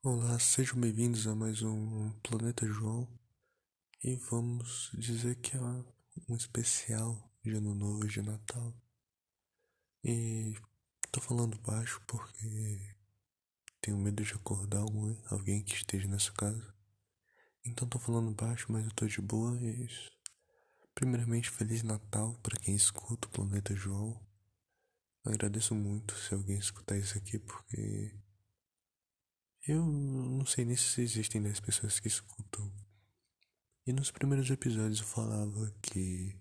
Olá, sejam bem-vindos a mais um Planeta João. E vamos dizer que é um especial de Ano Novo de Natal. E tô falando baixo porque tenho medo de acordar alguém, alguém que esteja nessa casa. Então tô falando baixo, mas eu tô de boa. E primeiramente, Feliz Natal para quem escuta o Planeta João. agradeço muito se alguém escutar isso aqui porque eu não sei nem se existem 10 pessoas que escutam. E nos primeiros episódios eu falava que.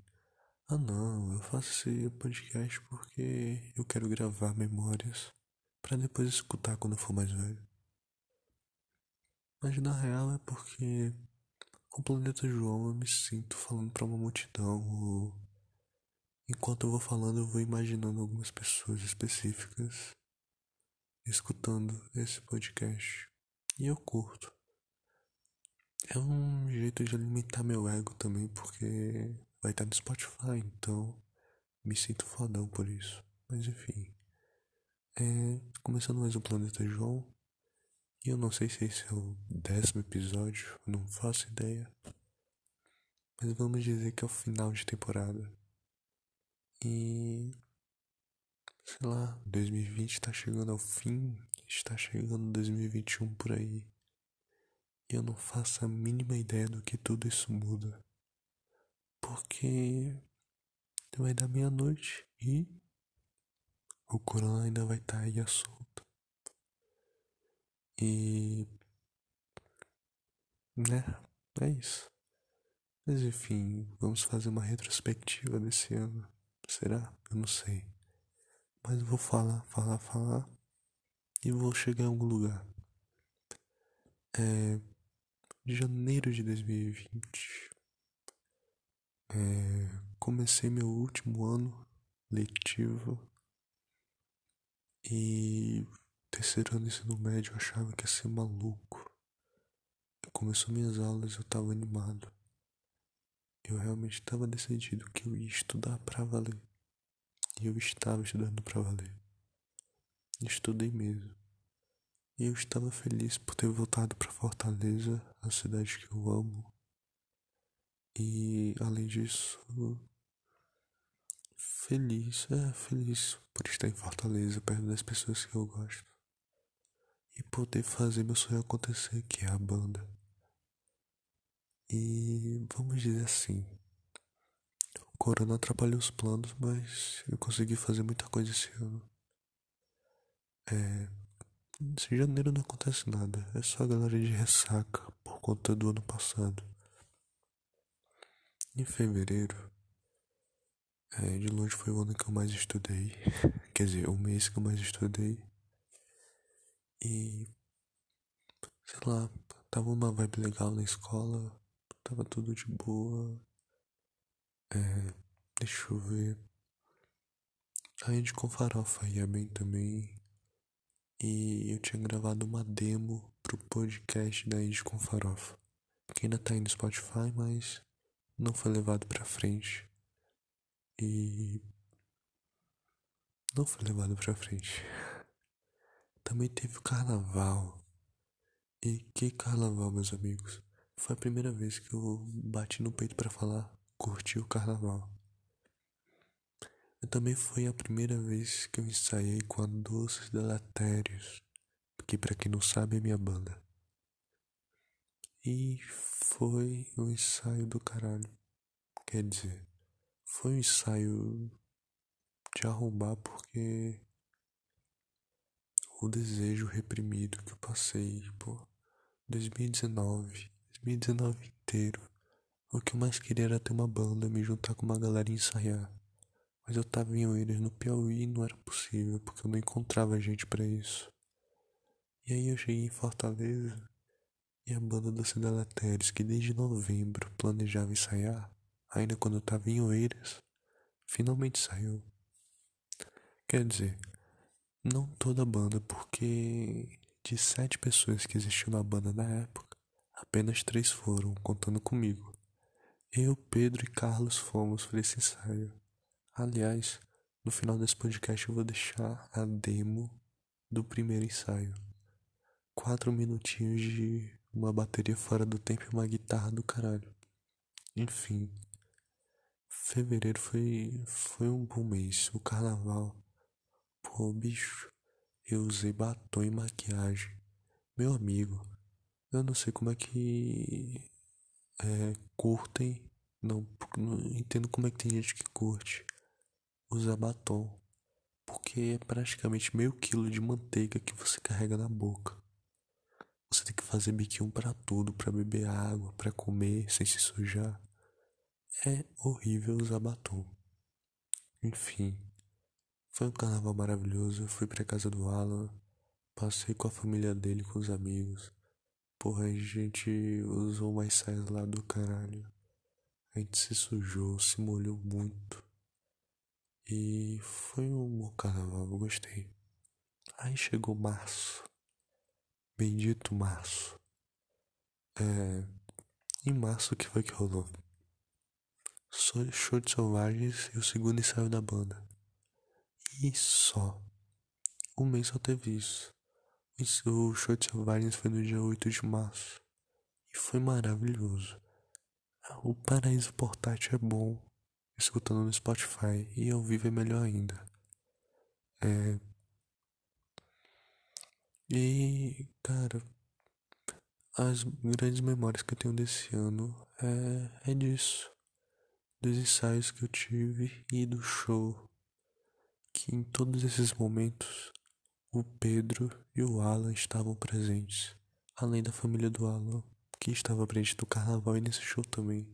Ah não, eu faço esse podcast porque eu quero gravar memórias para depois escutar quando eu for mais velho. Mas na real é porque com o Planeta João eu me sinto falando para uma multidão. Ou... Enquanto eu vou falando, eu vou imaginando algumas pessoas específicas escutando esse podcast. E eu curto. É um jeito de alimentar meu ego também, porque vai estar no Spotify, então me sinto fodão por isso. Mas enfim. É, começando mais o Planeta João. E eu não sei se esse é o décimo episódio, não faço ideia. Mas vamos dizer que é o final de temporada. E sei lá, 2020 está chegando ao fim, está chegando 2021 por aí. E eu não faço a mínima ideia do que tudo isso muda. Porque vai dar meia-noite e o corona ainda vai estar tá aí à solta. E. né? É isso. Mas enfim, vamos fazer uma retrospectiva desse ano. Será? Eu não sei. Mas vou falar, falar, falar e vou chegar em algum lugar. É, janeiro de 2020. É, comecei meu último ano letivo e terceiro ano do ensino médio eu achava que ia ser maluco. Começou minhas aulas eu tava animado. Eu realmente estava decidido que eu ia estudar pra valer. E eu estava estudando para valer. Estudei mesmo. E eu estava feliz por ter voltado para Fortaleza, a cidade que eu amo. E além disso, feliz, é feliz por estar em Fortaleza, perto das pessoas que eu gosto. E poder fazer meu sonho acontecer, que é a banda. E vamos dizer assim, Corona atrapalhou os planos, mas eu consegui fazer muita coisa esse ano. É. Janeiro não acontece nada, é só a galera de ressaca por conta do ano passado. Em fevereiro, é, de longe foi o ano que eu mais estudei. Quer dizer, o mês que eu mais estudei. E. Sei lá, tava uma vibe legal na escola, tava tudo de boa. É, deixa eu ver. A gente com farofa ia bem também. E eu tinha gravado uma demo pro podcast da Inde com Farofa. Que ainda tá aí no Spotify, mas não foi levado pra frente. E. Não foi levado pra frente. Também teve o carnaval. E que carnaval, meus amigos. Foi a primeira vez que eu bati no peito para falar curti o carnaval. E também foi a primeira vez que eu ensaiei com a Doces Delatérios, que para quem não sabe é minha banda. E foi um ensaio do caralho. Quer dizer, foi um ensaio de arrombar porque o desejo reprimido que eu passei, pô, 2019, 2019 inteiro o que eu mais queria era ter uma banda, me juntar com uma galera e ensaiar. Mas eu tava em Oeiras, no Piauí, e não era possível, porque eu não encontrava gente para isso. E aí eu cheguei em Fortaleza, e a banda da Cidade Teres, que desde novembro planejava ensaiar, ainda quando eu tava em Oeiras, finalmente saiu. Quer dizer, não toda a banda, porque de sete pessoas que existiam na banda na época, apenas três foram, contando comigo. Eu, Pedro e Carlos fomos para esse ensaio. Aliás, no final desse podcast eu vou deixar a demo do primeiro ensaio. quatro minutinhos de uma bateria fora do tempo e uma guitarra do caralho. Enfim, fevereiro foi, foi um bom mês. O carnaval, pô, bicho, eu usei batom e maquiagem. Meu amigo, eu não sei como é que é, curtem. Não, não entendo como é que tem gente que curte usar batom. Porque é praticamente meio quilo de manteiga que você carrega na boca. Você tem que fazer biquinho para tudo, para beber água, para comer sem se sujar. É horrível usar batom. Enfim, foi um carnaval maravilhoso. Eu fui pra casa do Alan, passei com a família dele, com os amigos. Porra, a gente usou mais saias lá do caralho. A gente se sujou, se molhou muito. E foi um bom carnaval, eu gostei. Aí chegou março. Bendito março. É. Em março, o que foi que rolou? Show de Selvagens e o segundo ensaio da banda. E só. Um mês só teve isso. O show de Selvagens foi no dia 8 de março. E foi maravilhoso. O Paraíso Portátil é bom. Escutando no Spotify. E ao vivo é melhor ainda. É. E, cara, as grandes memórias que eu tenho desse ano é, é disso. Dos ensaios que eu tive e do show. Que em todos esses momentos o Pedro e o Alan estavam presentes. Além da família do Alan, que estava presente no carnaval e nesse show também.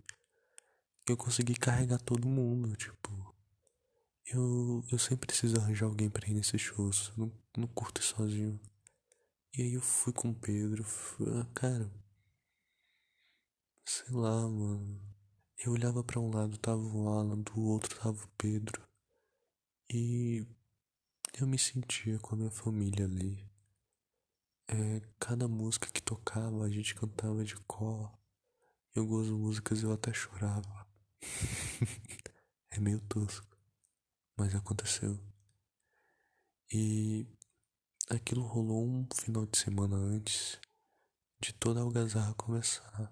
Eu consegui carregar todo mundo, tipo. Eu, eu sempre preciso arranjar alguém pra ir nesses shows. Não, não curto ir sozinho. E aí eu fui com o Pedro. Fui, ah, cara. Sei lá, mano. Eu olhava para um lado, tava o Alan, do outro tava o Pedro. E eu me sentia com a minha família ali. É, cada música que tocava, a gente cantava de cor. Em algumas músicas eu até chorava. é meio tosco, mas aconteceu. E Aquilo rolou um final de semana antes de toda a algazarra começar.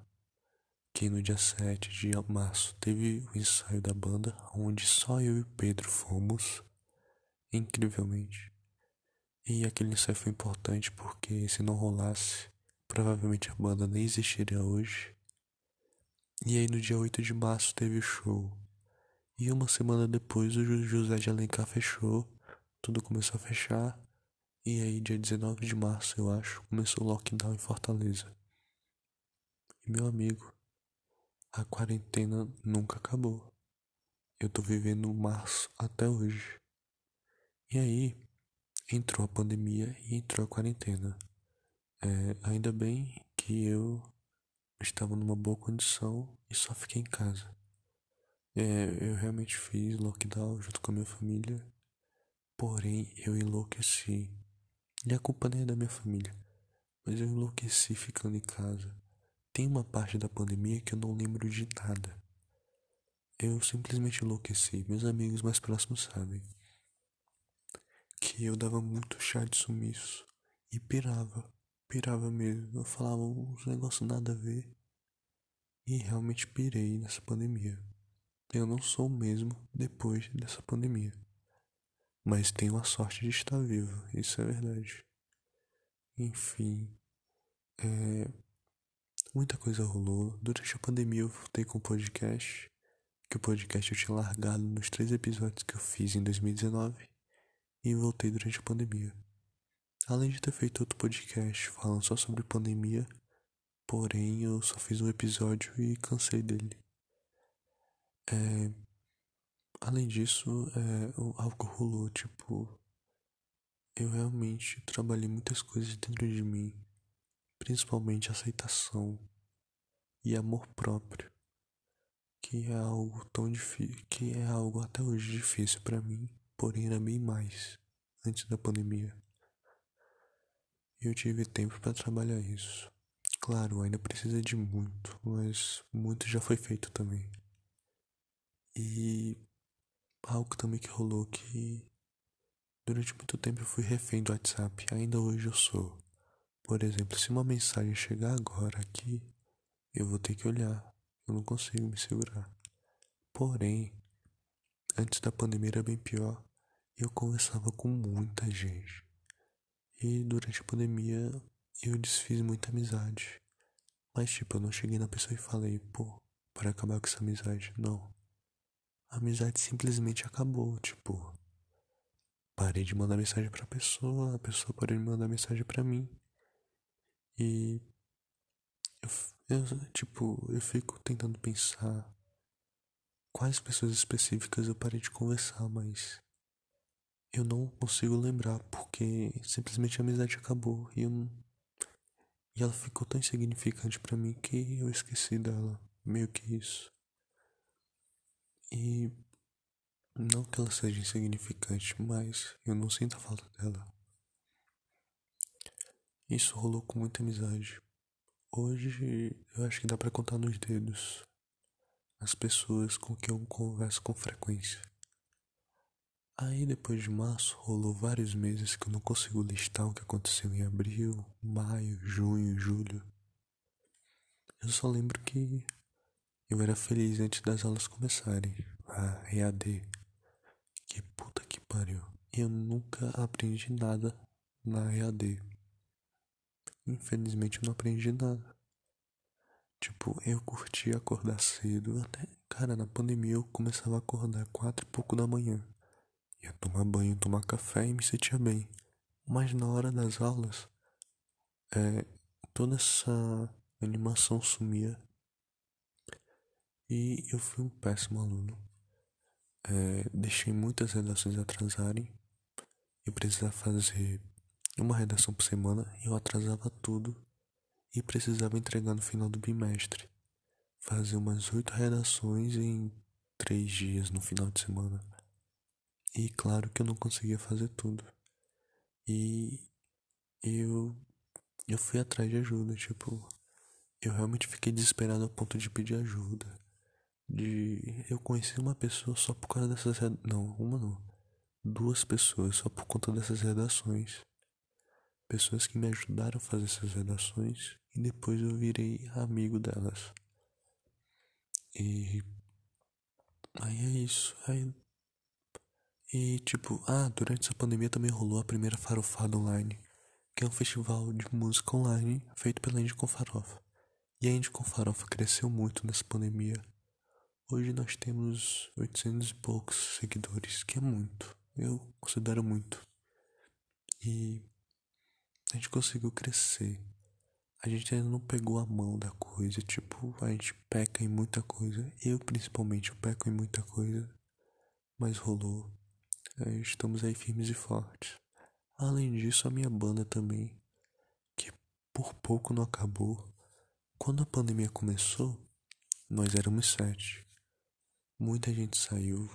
Que no dia 7 de março teve o ensaio da banda, onde só eu e Pedro fomos, incrivelmente. E aquele ensaio foi importante porque se não rolasse, provavelmente a banda nem existiria hoje. E aí no dia 8 de março teve o show. E uma semana depois o José de Alencar fechou, tudo começou a fechar. E aí, dia 19 de março, eu acho, começou o lockdown em Fortaleza. E meu amigo, a quarentena nunca acabou. Eu tô vivendo março até hoje. E aí, entrou a pandemia e entrou a quarentena. É, ainda bem que eu estava numa boa condição e só fiquei em casa. É, eu realmente fiz lockdown junto com a minha família, porém eu enlouqueci e a culpa nem é da minha família, mas eu enlouqueci ficando em casa. Tem uma parte da pandemia que eu não lembro de nada. Eu simplesmente enlouqueci. Meus amigos mais próximos sabem que eu dava muito chá de sumiço e pirava, pirava mesmo. Eu falava uns negócios nada a ver e realmente pirei nessa pandemia. Eu não sou o mesmo depois dessa pandemia. Mas tenho a sorte de estar vivo, isso é verdade. Enfim, é, muita coisa rolou. Durante a pandemia eu voltei com o podcast, que o podcast eu tinha largado nos três episódios que eu fiz em 2019 e voltei durante a pandemia. Além de ter feito outro podcast falando só sobre pandemia, porém eu só fiz um episódio e cansei dele. É, Além disso, é, algo rolou, tipo, eu realmente trabalhei muitas coisas dentro de mim, principalmente aceitação e amor próprio, que é algo tão difícil, que é algo até hoje difícil para mim, porém era bem mais antes da pandemia. Eu tive tempo para trabalhar isso. Claro, ainda precisa de muito, mas muito já foi feito também. E algo também que rolou que durante muito tempo eu fui refém do WhatsApp, ainda hoje eu sou. Por exemplo, se uma mensagem chegar agora aqui, eu vou ter que olhar. Eu não consigo me segurar. Porém, antes da pandemia era bem pior. Eu conversava com muita gente. E durante a pandemia eu desfiz muita amizade. Mas tipo, eu não cheguei na pessoa e falei, pô, para acabar com essa amizade. Não. A amizade simplesmente acabou, tipo, parei de mandar mensagem pra pessoa, a pessoa parou de mandar mensagem pra mim. E eu, eu tipo, eu fico tentando pensar quais pessoas específicas eu parei de conversar, mas eu não consigo lembrar porque simplesmente a amizade acabou e eu e ela ficou tão insignificante para mim que eu esqueci dela, meio que isso. E não que ela seja insignificante, mas eu não sinto a falta dela. Isso rolou com muita amizade. Hoje eu acho que dá para contar nos dedos as pessoas com quem eu converso com frequência. Aí depois de março rolou vários meses que eu não consigo listar o que aconteceu em abril, maio, junho, julho. Eu só lembro que eu era feliz antes das aulas começarem, a EAD. Que puta que pariu. Eu nunca aprendi nada na EAD. Infelizmente eu não aprendi nada. Tipo, eu curti acordar cedo. Até, cara, na pandemia eu começava a acordar quatro e pouco da manhã. Ia tomar banho, tomar café e me sentia bem. Mas na hora das aulas, é, toda essa animação sumia. E eu fui um péssimo aluno. É, deixei muitas redações atrasarem. Eu precisava fazer uma redação por semana eu atrasava tudo. E precisava entregar no final do bimestre. Fazer umas oito redações em três dias no final de semana. E claro que eu não conseguia fazer tudo. E eu eu fui atrás de ajuda, tipo, eu realmente fiquei desesperado ao ponto de pedir ajuda. De eu conheci uma pessoa só por causa dessas não, uma não. Duas pessoas só por conta dessas redações. Pessoas que me ajudaram a fazer essas redações e depois eu virei amigo delas. E aí é isso. Aí e tipo, ah, durante essa pandemia também rolou a primeira Farofada Online, que é um festival de música online feito pela Indie com Farofa. E a Indie com Farofa cresceu muito nessa pandemia. Hoje nós temos 800 e poucos seguidores, que é muito. Eu considero muito. E a gente conseguiu crescer. A gente ainda não pegou a mão da coisa, tipo, a gente peca em muita coisa. Eu principalmente eu peco em muita coisa, mas rolou. É, estamos aí firmes e fortes. Além disso, a minha banda também, que por pouco não acabou. Quando a pandemia começou, nós éramos sete. Muita gente saiu.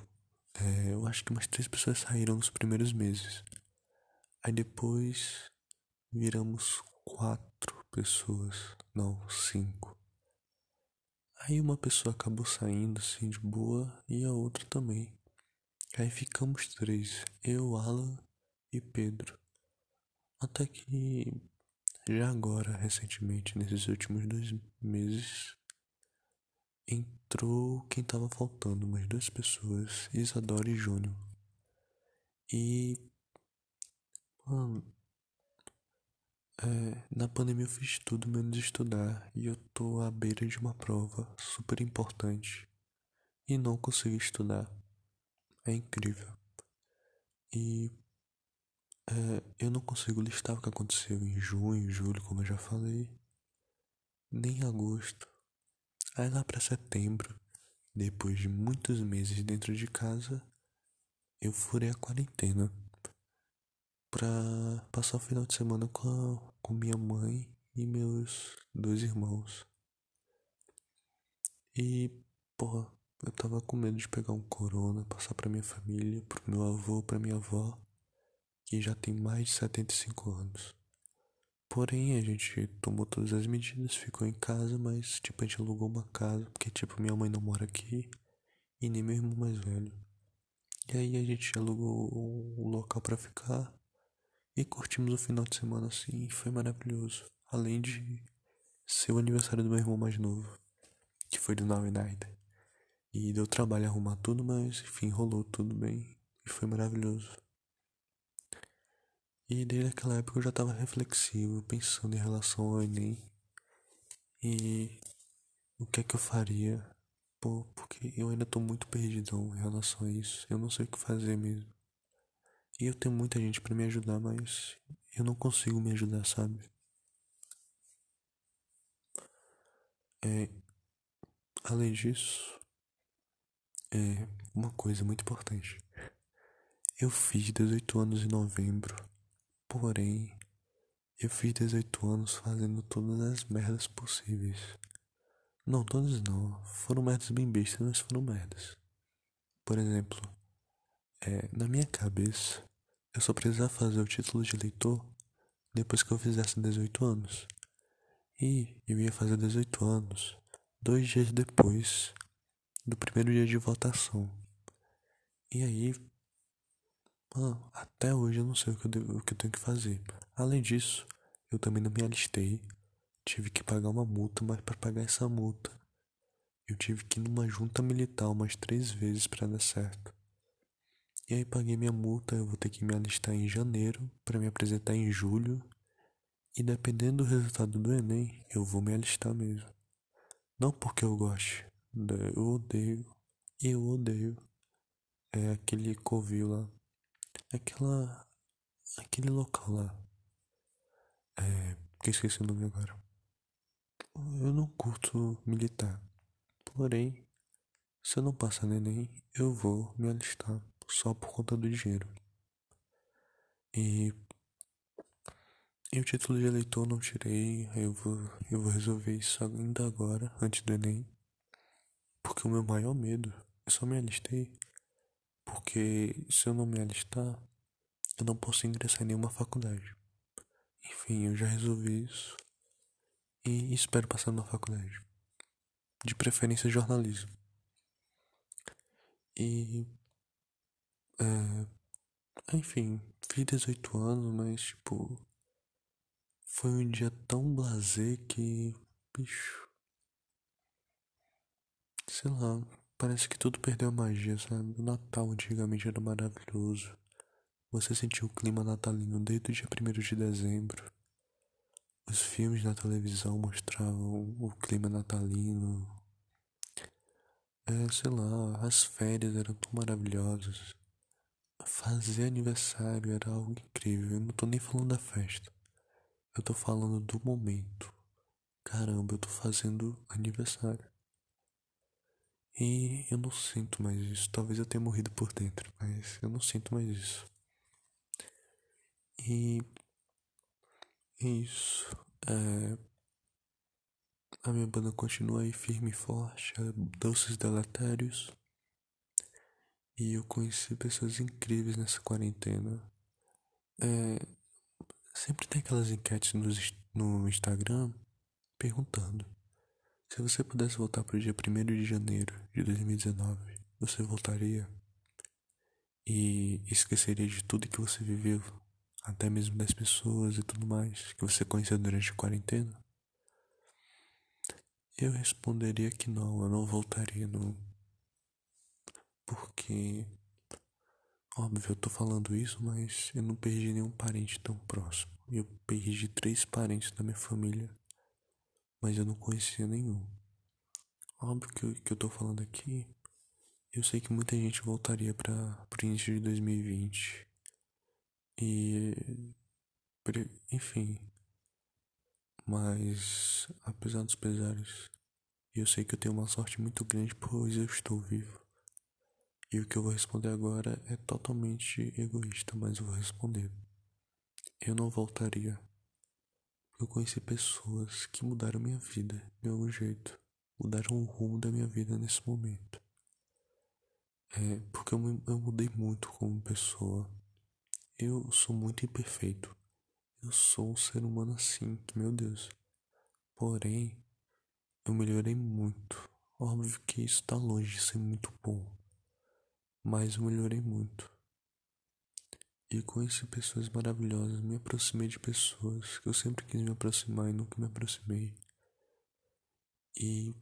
É, eu acho que umas três pessoas saíram nos primeiros meses. Aí depois viramos quatro pessoas. Não, cinco. Aí uma pessoa acabou saindo assim de boa e a outra também. Aí ficamos três, eu, Alan e Pedro. Até que já agora, recentemente, nesses últimos dois meses, entrou quem tava faltando, umas duas pessoas, Isadora e Júnior. E mano, é, na pandemia eu fiz tudo menos estudar e eu tô à beira de uma prova super importante e não consegui estudar é incrível. E é, eu não consigo listar o que aconteceu em junho, julho, como eu já falei, nem em agosto. Aí lá para setembro, depois de muitos meses dentro de casa, eu furei a quarentena pra passar o final de semana com, a, com minha mãe e meus dois irmãos. E, porra, eu tava com medo de pegar um corona, passar pra minha família, pro meu avô, pra minha avó, que já tem mais de 75 anos. Porém, a gente tomou todas as medidas, ficou em casa, mas tipo, a gente alugou uma casa, porque tipo, minha mãe não mora aqui e nem meu irmão mais velho. E aí a gente alugou um local para ficar E curtimos o final de semana assim, foi maravilhoso. Além de ser o aniversário do meu irmão mais novo, que foi do Now United. E deu trabalho arrumar tudo, mas enfim, rolou tudo bem e foi maravilhoso. E desde aquela época eu já estava reflexivo, pensando em relação ao Enem e o que é que eu faria. Pô, porque eu ainda tô muito perdidão em relação a isso. Eu não sei o que fazer mesmo. E eu tenho muita gente para me ajudar, mas eu não consigo me ajudar, sabe? É, além disso, é uma coisa muito importante. Eu fiz 18 anos em novembro Porém, eu fiz 18 anos fazendo todas as merdas possíveis. Não, todas não. Foram merdas bem bestas, mas foram merdas. Por exemplo, é, na minha cabeça, eu só precisava fazer o título de eleitor depois que eu fizesse 18 anos. E eu ia fazer 18 anos dois dias depois do primeiro dia de votação. E aí Mano, até hoje eu não sei o que eu, devo, o que eu tenho que fazer. Além disso, eu também não me alistei. Tive que pagar uma multa, mas para pagar essa multa, eu tive que ir numa junta militar umas três vezes para dar certo. E aí paguei minha multa, eu vou ter que me alistar em janeiro para me apresentar em julho. E dependendo do resultado do Enem, eu vou me alistar mesmo. Não porque eu goste, eu odeio, eu odeio. É aquele covil lá aquela aquele local lá é que esqueci o nome agora eu não curto militar porém se eu não passar no Enem eu vou me alistar só por conta do dinheiro e e o título de eleitor não tirei eu vou eu vou resolver isso ainda agora antes do Enem porque o meu maior medo eu só me alistei porque se eu não me alistar, eu não posso ingressar em nenhuma faculdade. Enfim, eu já resolvi isso e espero passar numa faculdade. De preferência jornalismo. E. É, enfim, fiz 18 anos, mas tipo. Foi um dia tão blazer que. Bicho. Sei lá, Parece que tudo perdeu a magia, sabe? O Natal antigamente era maravilhoso. Você sentiu o clima natalino desde o dia 1 de dezembro. Os filmes na televisão mostravam o clima natalino. É, sei lá, as férias eram tão maravilhosas. Fazer aniversário era algo incrível. Eu não tô nem falando da festa. Eu tô falando do momento. Caramba, eu tô fazendo aniversário. E eu não sinto mais isso. Talvez eu tenha morrido por dentro, mas eu não sinto mais isso. E isso. É, a minha banda continua aí firme e forte, é Doces Deletérios. E eu conheci pessoas incríveis nessa quarentena. É, sempre tem aquelas enquetes no, no Instagram perguntando se você pudesse voltar para o dia 1 de janeiro de 2019, você voltaria e esqueceria de tudo que você viveu, até mesmo das pessoas e tudo mais que você conheceu durante a quarentena? Eu responderia que não, eu não voltaria não. Porque óbvio, eu tô falando isso, mas eu não perdi nenhum parente tão próximo. Eu perdi três parentes da minha família mas eu não conhecia nenhum. Óbvio que eu, que eu tô falando aqui, eu sei que muita gente voltaria para o início de 2020. E. Enfim. Mas, apesar dos pesares, eu sei que eu tenho uma sorte muito grande, pois eu estou vivo. E o que eu vou responder agora é totalmente egoísta, mas eu vou responder. Eu não voltaria eu conheci pessoas que mudaram minha vida de algum jeito, mudaram o rumo da minha vida nesse momento. É porque eu, eu mudei muito como pessoa. Eu sou muito imperfeito. Eu sou um ser humano assim, meu Deus. Porém, eu melhorei muito. Óbvio que isso está longe de ser muito bom. Mas eu melhorei muito. E conheci pessoas maravilhosas, me aproximei de pessoas que eu sempre quis me aproximar e nunca me aproximei. E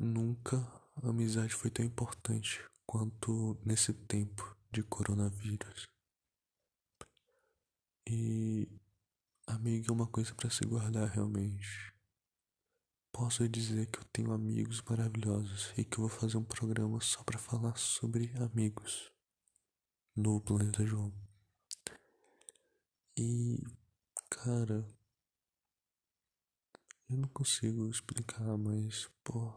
nunca a amizade foi tão importante quanto nesse tempo de coronavírus. E amigo é uma coisa para se guardar realmente. Posso dizer que eu tenho amigos maravilhosos e que eu vou fazer um programa só para falar sobre amigos no planeta João. E, cara, eu não consigo explicar, mas, pô,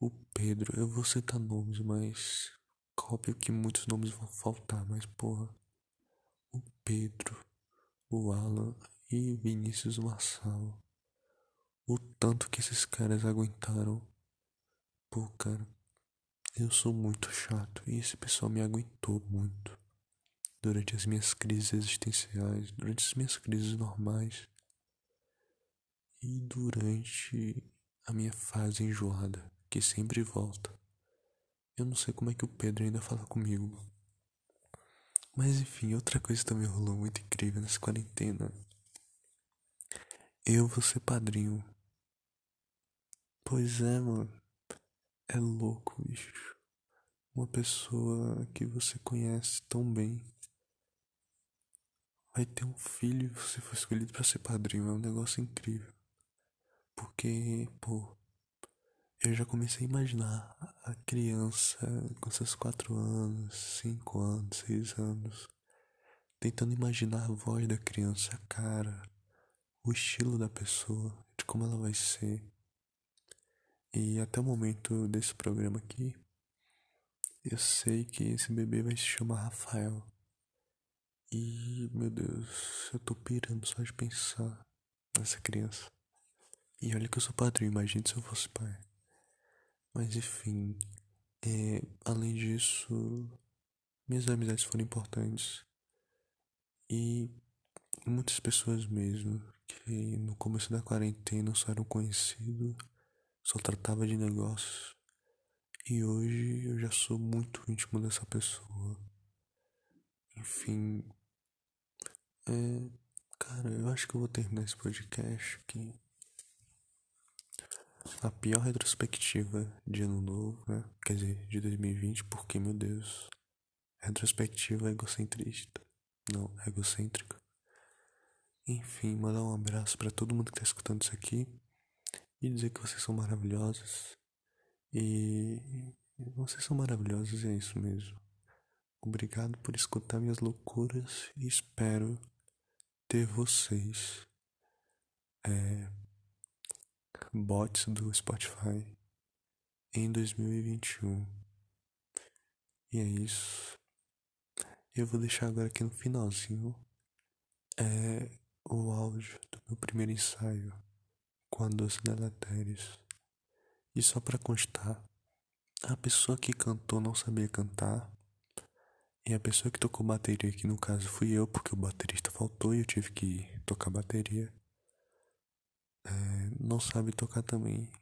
o Pedro, eu vou citar nomes, mas óbvio que muitos nomes vão faltar, mas, porra, o Pedro, o Alan e Vinícius Marçal o tanto que esses caras aguentaram. Pô, cara, eu sou muito chato e esse pessoal me aguentou muito durante as minhas crises existenciais, durante as minhas crises normais e durante a minha fase enjoada, que sempre volta. Eu não sei como é que o Pedro ainda fala comigo. Mas enfim, outra coisa também rolou muito incrível nessa quarentena. Eu vou ser padrinho Pois é, mano. É louco, bicho. Uma pessoa que você conhece tão bem vai ter um filho e você foi escolhido para ser padrinho. É um negócio incrível. Porque, pô, eu já comecei a imaginar a criança com seus quatro anos, cinco anos, seis anos, tentando imaginar a voz da criança, a cara, o estilo da pessoa, de como ela vai ser. E até o momento desse programa aqui, eu sei que esse bebê vai se chamar Rafael. E, meu Deus, eu tô pirando só de pensar nessa criança. E olha que eu sou padrinho, imagine se eu fosse pai. Mas enfim, é, além disso, minhas amizades foram importantes. E muitas pessoas mesmo que no começo da quarentena só eram conhecidos só tratava de negócios. E hoje eu já sou muito íntimo dessa pessoa. Enfim. É. Cara, eu acho que eu vou terminar esse podcast aqui. A pior retrospectiva de ano novo, né? Quer dizer, de 2020, porque, meu Deus. Retrospectiva egocentrista. Não, egocêntrica. Enfim, mandar um abraço para todo mundo que tá escutando isso aqui e dizer que vocês são maravilhosos. E vocês são maravilhosos, é isso mesmo. Obrigado por escutar minhas loucuras e espero ter vocês, é, bots do Spotify, em 2021. E é isso. Eu vou deixar agora aqui no finalzinho é, o áudio do meu primeiro ensaio com a doce deletérios. E só para constar, a pessoa que cantou não sabia cantar. E a pessoa que tocou bateria, que no caso fui eu, porque o baterista faltou e eu tive que tocar bateria, é, não sabe tocar também.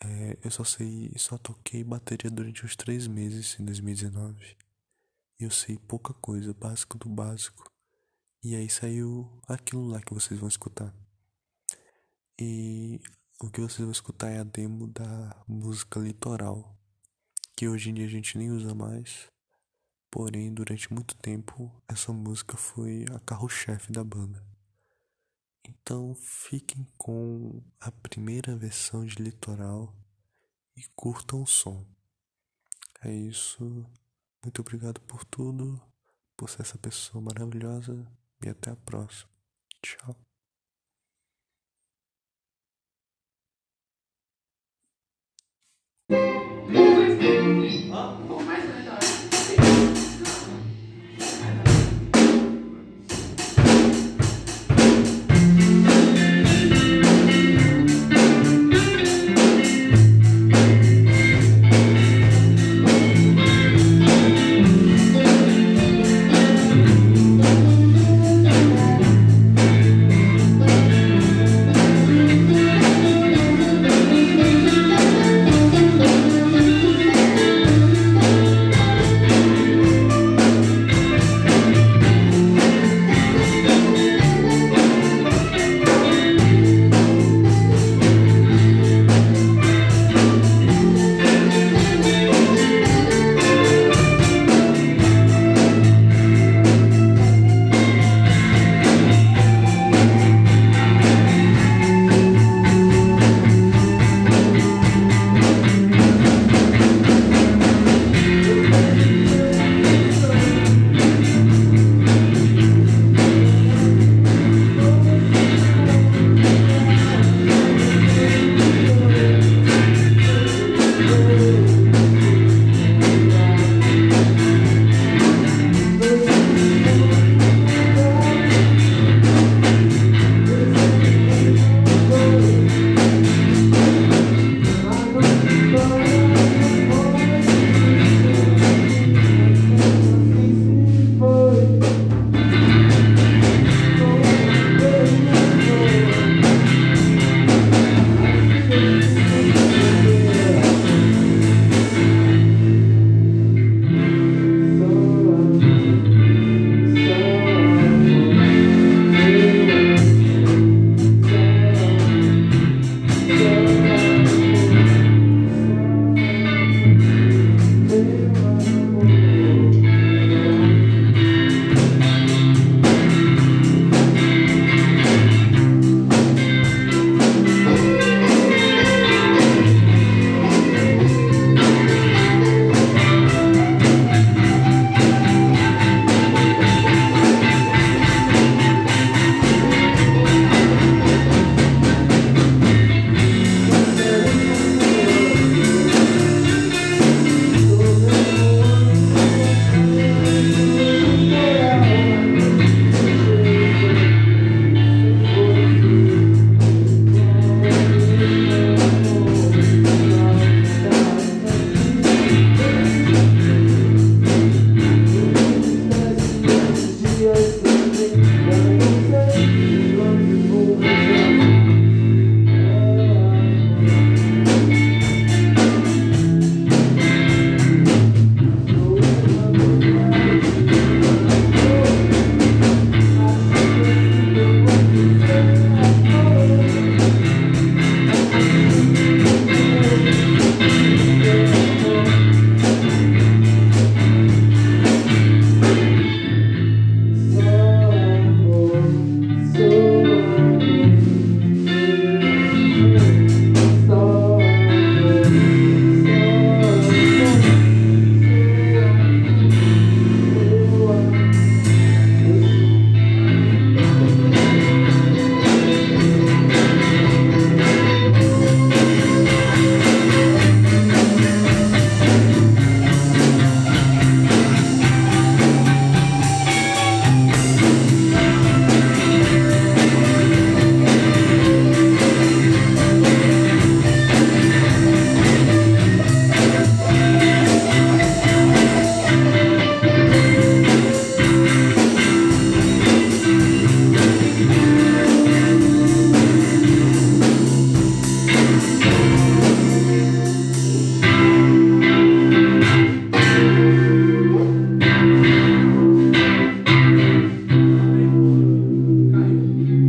É, eu só sei, só toquei bateria durante os três meses em 2019. E eu sei pouca coisa, básico do básico. E aí saiu aquilo lá que vocês vão escutar. E o que vocês vão escutar é a demo da música Litoral, que hoje em dia a gente nem usa mais. Porém, durante muito tempo, essa música foi a carro-chefe da banda. Então, fiquem com a primeira versão de Litoral e curtam o som. É isso. Muito obrigado por tudo, por ser essa pessoa maravilhosa e até a próxima. Tchau.